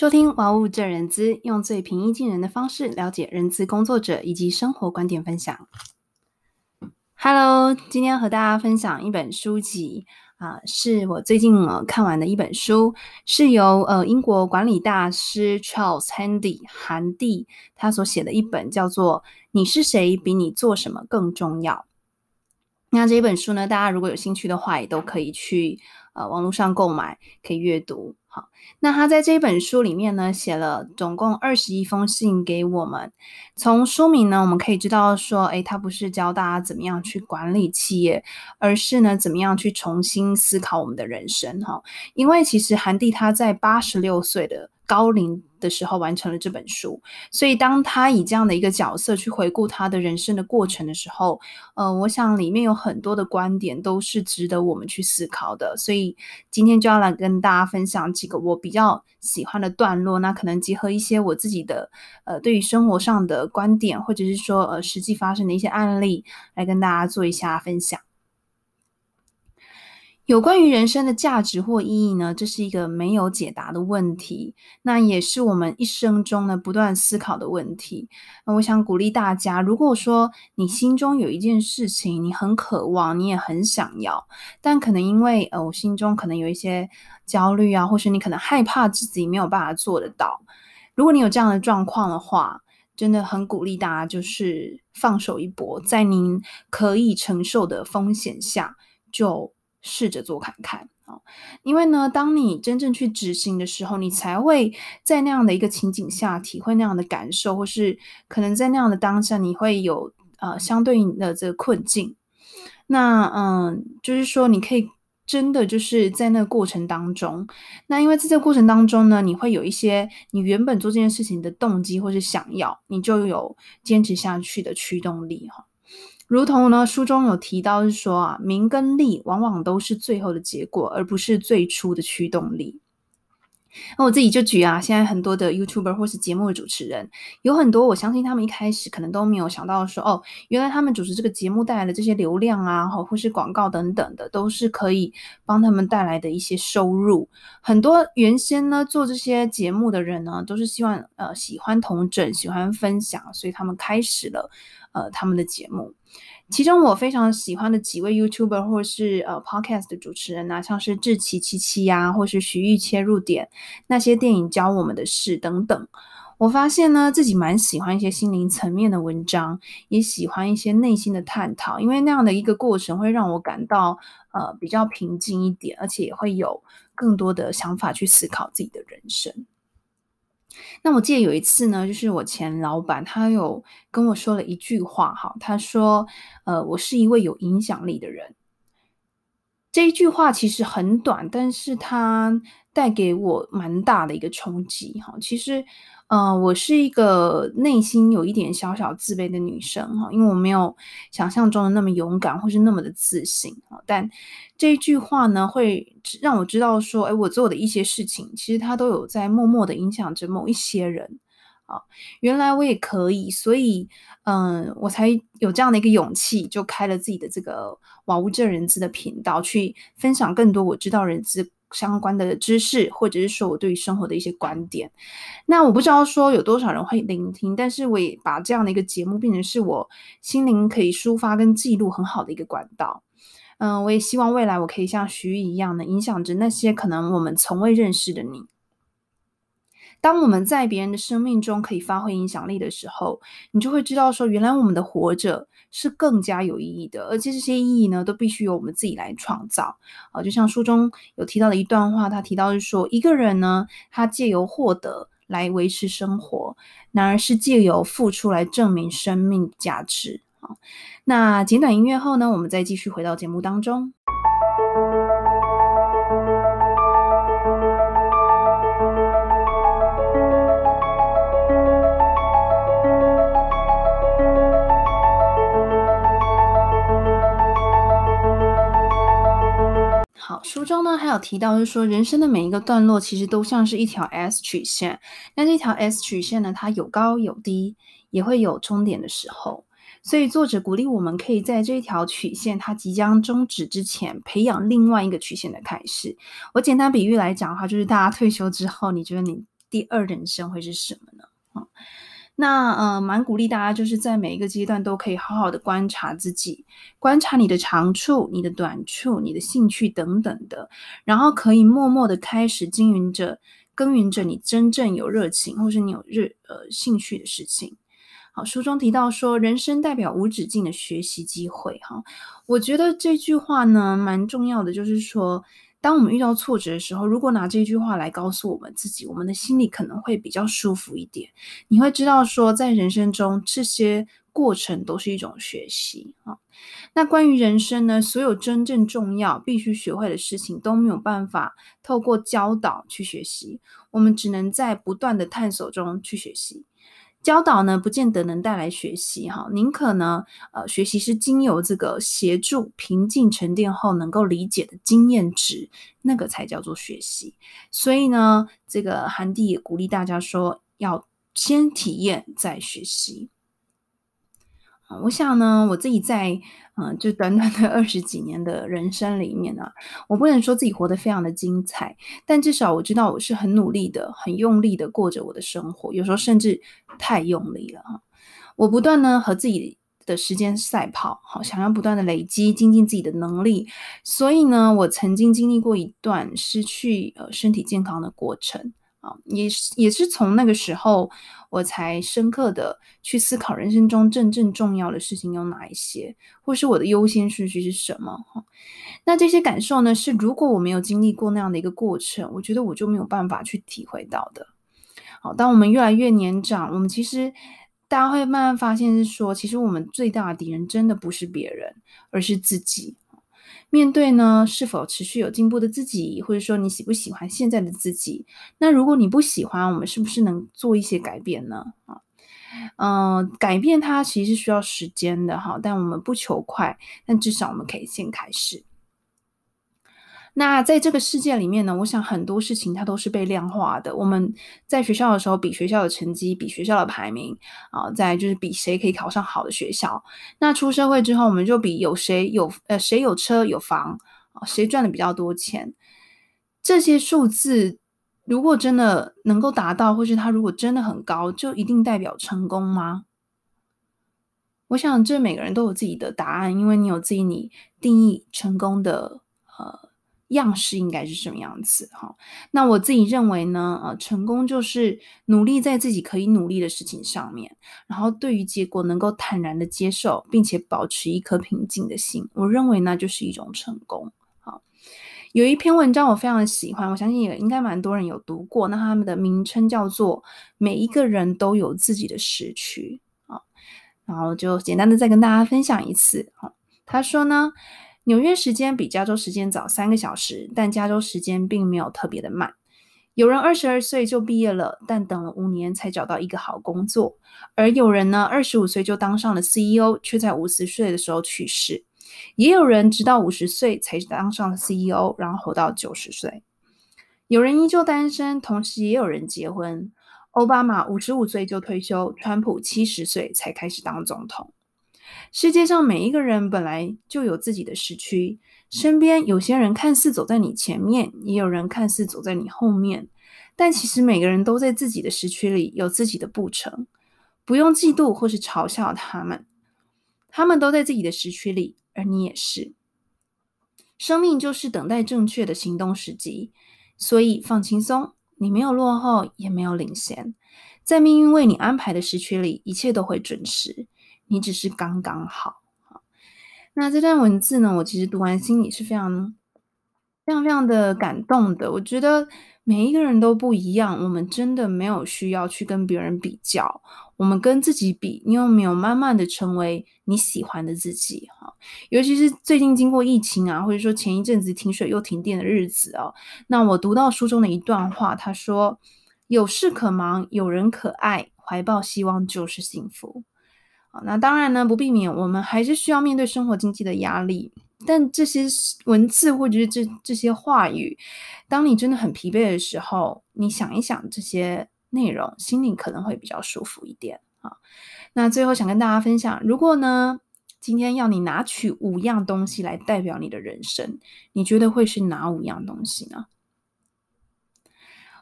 收听《玩物正人资》，用最平易近人的方式了解人资工作者以及生活观点分享。Hello，今天和大家分享一本书籍啊、是我最近呃看完的一本书，是由呃英国管理大师 Charles Handy 韩蒂他所写的一本，叫做《你是谁比你做什么更重要》。那这一本书呢，大家如果有兴趣的话，也都可以去呃网络上购买，可以阅读。好，那他在这本书里面呢，写了总共二十一封信给我们。从书名呢，我们可以知道说，诶，他不是教大家怎么样去管理企业，而是呢，怎么样去重新思考我们的人生。哈，因为其实韩帝他在八十六岁的高龄的时候完成了这本书，所以当他以这样的一个角色去回顾他的人生的过程的时候，呃，我想里面有很多的观点都是值得我们去思考的。所以今天就要来跟大家分享几个我比较喜欢的段落，那可能结合一些我自己的呃对于生活上的观点，或者是说呃实际发生的一些案例，来跟大家做一下分享。有关于人生的价值或意义呢，这是一个没有解答的问题，那也是我们一生中呢不断思考的问题。那我想鼓励大家，如果说你心中有一件事情，你很渴望，你也很想要，但可能因为呃我心中可能有一些焦虑啊，或是你可能害怕自己没有办法做得到。如果你有这样的状况的话，真的很鼓励大家，就是放手一搏，在您可以承受的风险下就。试着做看看啊，因为呢，当你真正去执行的时候，你才会在那样的一个情景下体会那样的感受，或是可能在那样的当下，你会有呃相对应的这个困境。那嗯，就是说，你可以真的就是在那个过程当中，那因为在这个过程当中呢，你会有一些你原本做这件事情的动机或是想要，你就有坚持下去的驱动力哈。如同呢，书中有提到是说啊，名跟利往往都是最后的结果，而不是最初的驱动力。那我自己就举啊，现在很多的 YouTuber 或是节目的主持人，有很多我相信他们一开始可能都没有想到说，哦，原来他们主持这个节目带来的这些流量啊，或是广告等等的，都是可以帮他们带来的一些收入。很多原先呢做这些节目的人呢，都是希望呃喜欢同整、喜欢分享，所以他们开始了呃他们的节目。其中我非常喜欢的几位 YouTuber 或是呃 Podcast 的主持人呐、啊，像是志奇七七呀，或是徐豫切入点，那些电影教我们的事等等。我发现呢，自己蛮喜欢一些心灵层面的文章，也喜欢一些内心的探讨，因为那样的一个过程会让我感到呃比较平静一点，而且也会有更多的想法去思考自己的人生。那我记得有一次呢，就是我前老板他有跟我说了一句话，哈，他说：“呃，我是一位有影响力的人。”这一句话其实很短，但是他带给我蛮大的一个冲击，哈。其实。呃，我是一个内心有一点小小自卑的女生哈，因为我没有想象中的那么勇敢，或是那么的自信哈。但这一句话呢，会让我知道说，哎，我做的一些事情，其实它都有在默默的影响着某一些人啊。原来我也可以，所以嗯，我才有这样的一个勇气，就开了自己的这个 wow 务正人资的频道，去分享更多我知道人资相关的知识，或者是说我对于生活的一些观点，那我不知道说有多少人会聆听，但是我也把这样的一个节目变成是我心灵可以抒发跟记录很好的一个管道。嗯、我也希望未来我可以像徐艺一样的影响着那些可能我们从未认识的你。当我们在别人的生命中可以发挥影响力的时候，你就会知道说，原来我们的活着是更加有意义的，而且这些意义呢，都必须由我们自己来创造。啊，就像书中有提到的一段话，他提到是说，一个人呢，他借由获得来维持生活，然而是借由付出来证明生命价值。好，那简短音乐后呢，我们再继续回到节目当中。呢还有提到，就是说人生的每一个段落其实都像是一条 S 曲线，那这条 S 曲线呢，它有高有低，也会有终点的时候。所以作者鼓励我们可以在这一条曲线它即将终止之前，培养另外一个曲线的开始。我简单比喻来讲的话，就是大家退休之后，你觉得你第二人生会是什么呢？啊，那呃，蛮鼓励大家就是在每一个阶段都可以好好的观察自己，观察你的长处、你的短处、你的兴趣等等的，然后可以默默的开始经营着、耕耘着你真正有热情或是你有热呃兴趣的事情。好，书中提到说，人生代表无止境的学习机会。哈，我觉得这句话呢，蛮重要的，就是说，当我们遇到挫折的时候，如果拿这句话来告诉我们自己，我们的心里可能会比较舒服一点。你会知道说，在人生中，这些过程都是一种学习。啊，那关于人生呢，所有真正重要、必须学会的事情，都没有办法透过教导去学习，我们只能在不断的探索中去学习。教导呢，不见得能带来学习哈，宁可呢，呃，学习是经由这个协助、平静、沉淀后能够理解的经验值，那个才叫做学习。所以呢，这个韩帝也鼓励大家说，要先体验再学习。我想呢，我自己在嗯、就短短的二十几年的人生里面呢，我不能说自己活得非常的精彩，但至少我知道我是很努力的、很用力的过着我的生活，有时候甚至太用力了哈。我不断呢和自己的时间赛跑，好，想要不断的累积、精进自己的能力，所以呢，我曾经经历过一段失去呃身体健康的过程。啊，也是也是从那个时候，我才深刻的去思考人生中真正重要的事情有哪一些，或是我的优先顺序是什么。哈，那这些感受呢，是如果我没有经历过那样的一个过程，我觉得我就没有办法去体会到的。好，当我们越来越年长，我们其实大家会慢慢发现是说，其实我们最大的敌人真的不是别人，而是自己。面对呢，是否持续有进步的自己，或者说你喜不喜欢现在的自己？那如果你不喜欢，我们是不是能做一些改变呢？啊，嗯，改变它其实是需要时间的哈，但我们不求快，但至少我们可以先开始。那在这个世界里面呢，我想很多事情它都是被量化的。我们在学校的时候比学校的成绩，比学校的排名啊，在就是比谁可以考上好的学校。那出社会之后，我们就比有谁有呃谁有车有房啊，谁赚的比较多钱。这些数字如果真的能够达到，或是它如果真的很高，就一定代表成功吗？我想这每个人都有自己的答案，因为你有自己你定义成功的呃。样式应该是什么样子？哈，那我自己认为呢，呃，成功就是努力在自己可以努力的事情上面，然后对于结果能够坦然的接受，并且保持一颗平静的心。我认为那就是一种成功。好，有一篇文章我非常的喜欢，我相信也应该蛮多人有读过。那他们的名称叫做《每一个人都有自己的时区》啊，然后就简单的再跟大家分享一次。好，他说呢。纽约时间比加州时间早三个小时，但加州时间并没有特别的慢。有人二十二岁就毕业了，但等了五年才找到一个好工作；而有人呢，二十五岁就当上了 CEO，却在五十岁的时候去世。也有人直到五十岁才当上了 CEO，然后活到九十岁。有人依旧单身，同时也有人结婚。奥巴马五十五岁就退休，川普七十岁才开始当总统。世界上每一个人本来就有自己的时区，身边有些人看似走在你前面，也有人看似走在你后面，但其实每个人都在自己的时区里有自己的步程，不用嫉妒或是嘲笑他们，他们都在自己的时区里，而你也是。生命就是等待正确的行动时机，所以放轻松，你没有落后，也没有领先，在命运为你安排的时区里，一切都会准时。你只是刚刚好。那这段文字呢，我其实读完心里是非常、非常、非常的感动的。我觉得每一个人都不一样，我们真的没有需要去跟别人比较，我们跟自己比，你有没有慢慢的成为你喜欢的自己？哈，尤其是最近经过疫情啊，或者说前一阵子停水又停电的日子啊，那我读到书中的一段话，他说：“有事可忙，有人可爱，怀抱希望就是幸福。”好，那当然呢，不避免我们还是需要面对生活经济的压力。但这些文字或者是这这些话语，当你真的很疲惫的时候，你想一想这些内容，心里可能会比较舒服一点啊。那最后想跟大家分享，如果呢，今天要你拿取五样东西来代表你的人生，你觉得会是哪五样东西呢？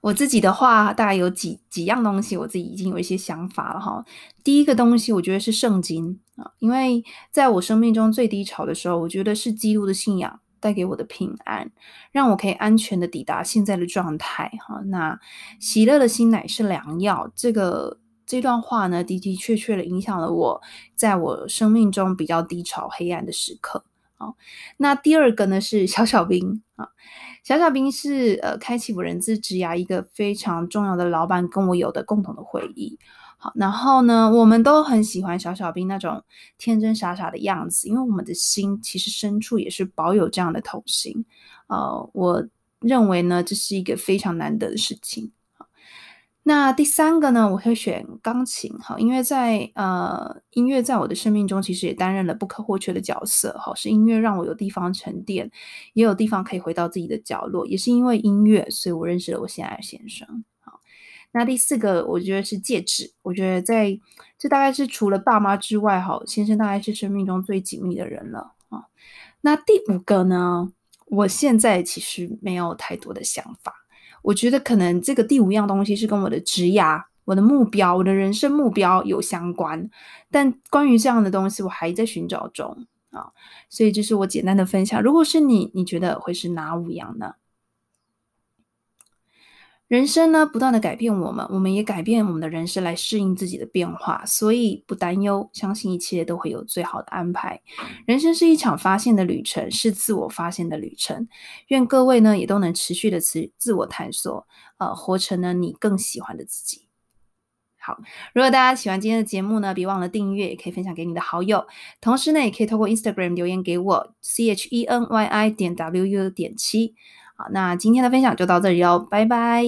我自己的话，大概有几几样东西，我自己已经有一些想法了哈。第一个东西，我觉得是圣经啊，因为在我生命中最低潮的时候，我觉得是基督的信仰带给我的平安，让我可以安全的抵达现在的状态哈。那喜乐的心乃是良药，这个这段话呢，的的确确的影响了我，在我生命中比较低潮、黑暗的时刻。好，那第二个呢是小小兵啊。小小兵是呃，开启我人资职涯一个非常重要的老板跟我有的共同的回忆。好，然后呢，我们都很喜欢小小兵那种天真傻傻的样子，因为我们的心其实深处也是保有这样的童心。呃，我认为呢，这是一个非常难得的事情。那第三个呢，我会选钢琴哈，因为在呃音乐在我的生命中其实也担任了不可或缺的角色哈，是音乐让我有地方沉淀，也有地方可以回到自己的角落，也是因为音乐，所以我认识了我现在的先生。好，那第四个我觉得是戒指，我觉得在这大概是除了爸妈之外哈，先生大概是生命中最紧密的人了啊。那第五个呢，我现在其实没有太多的想法。我觉得可能这个第五样东西是跟我的职涯、我的目标、我的人生目标有相关，但关于这样的东西，我还在寻找中啊，所以这是我简单的分享。如果是你，你觉得会是哪五样呢？人生呢，不断的改变我们，我们也改变我们的人生来适应自己的变化，所以不担忧，相信一切都会有最好的安排。人生是一场发现的旅程，是自我发现的旅程。愿各位呢也都能持续的自自我探索，呃，活成呢你更喜欢的自己。好，如果大家喜欢今天的节目呢，别忘了订阅，也可以分享给你的好友。同时呢，也可以透过 Instagram 留言给我，C H E N Y I 点 W U 点七。好，那今天的分享就到这里哦，拜拜。